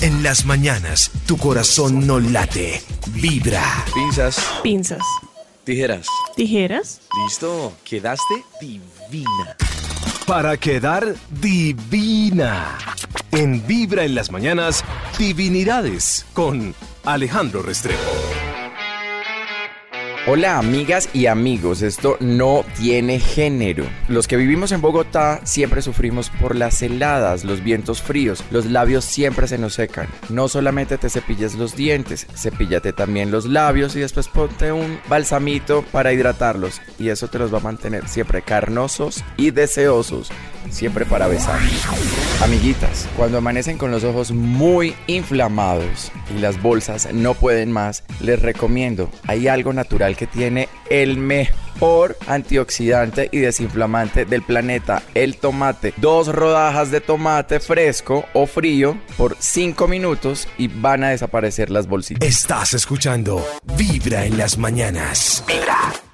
En las mañanas, tu corazón no late, vibra. Pinzas, Pinzas. tijeras. Tijeras. Listo, quedaste divina. Para quedar divina. En Vibra en las mañanas, Divinidades con Alejandro Restrepo. Hola amigas y amigos, esto no tiene género. Los que vivimos en Bogotá siempre sufrimos por las heladas, los vientos fríos, los labios siempre se nos secan. No solamente te cepilles los dientes, cepíllate también los labios y después ponte un balsamito para hidratarlos y eso te los va a mantener siempre carnosos y deseosos, siempre para besar. Amiguitas, cuando amanecen con los ojos muy inflamados y las bolsas no pueden más, les recomiendo, hay algo natural que tiene el mejor antioxidante y desinflamante del planeta, el tomate. Dos rodajas de tomate fresco o frío por 5 minutos y van a desaparecer las bolsitas. Estás escuchando Vibra en las mañanas. Vibra.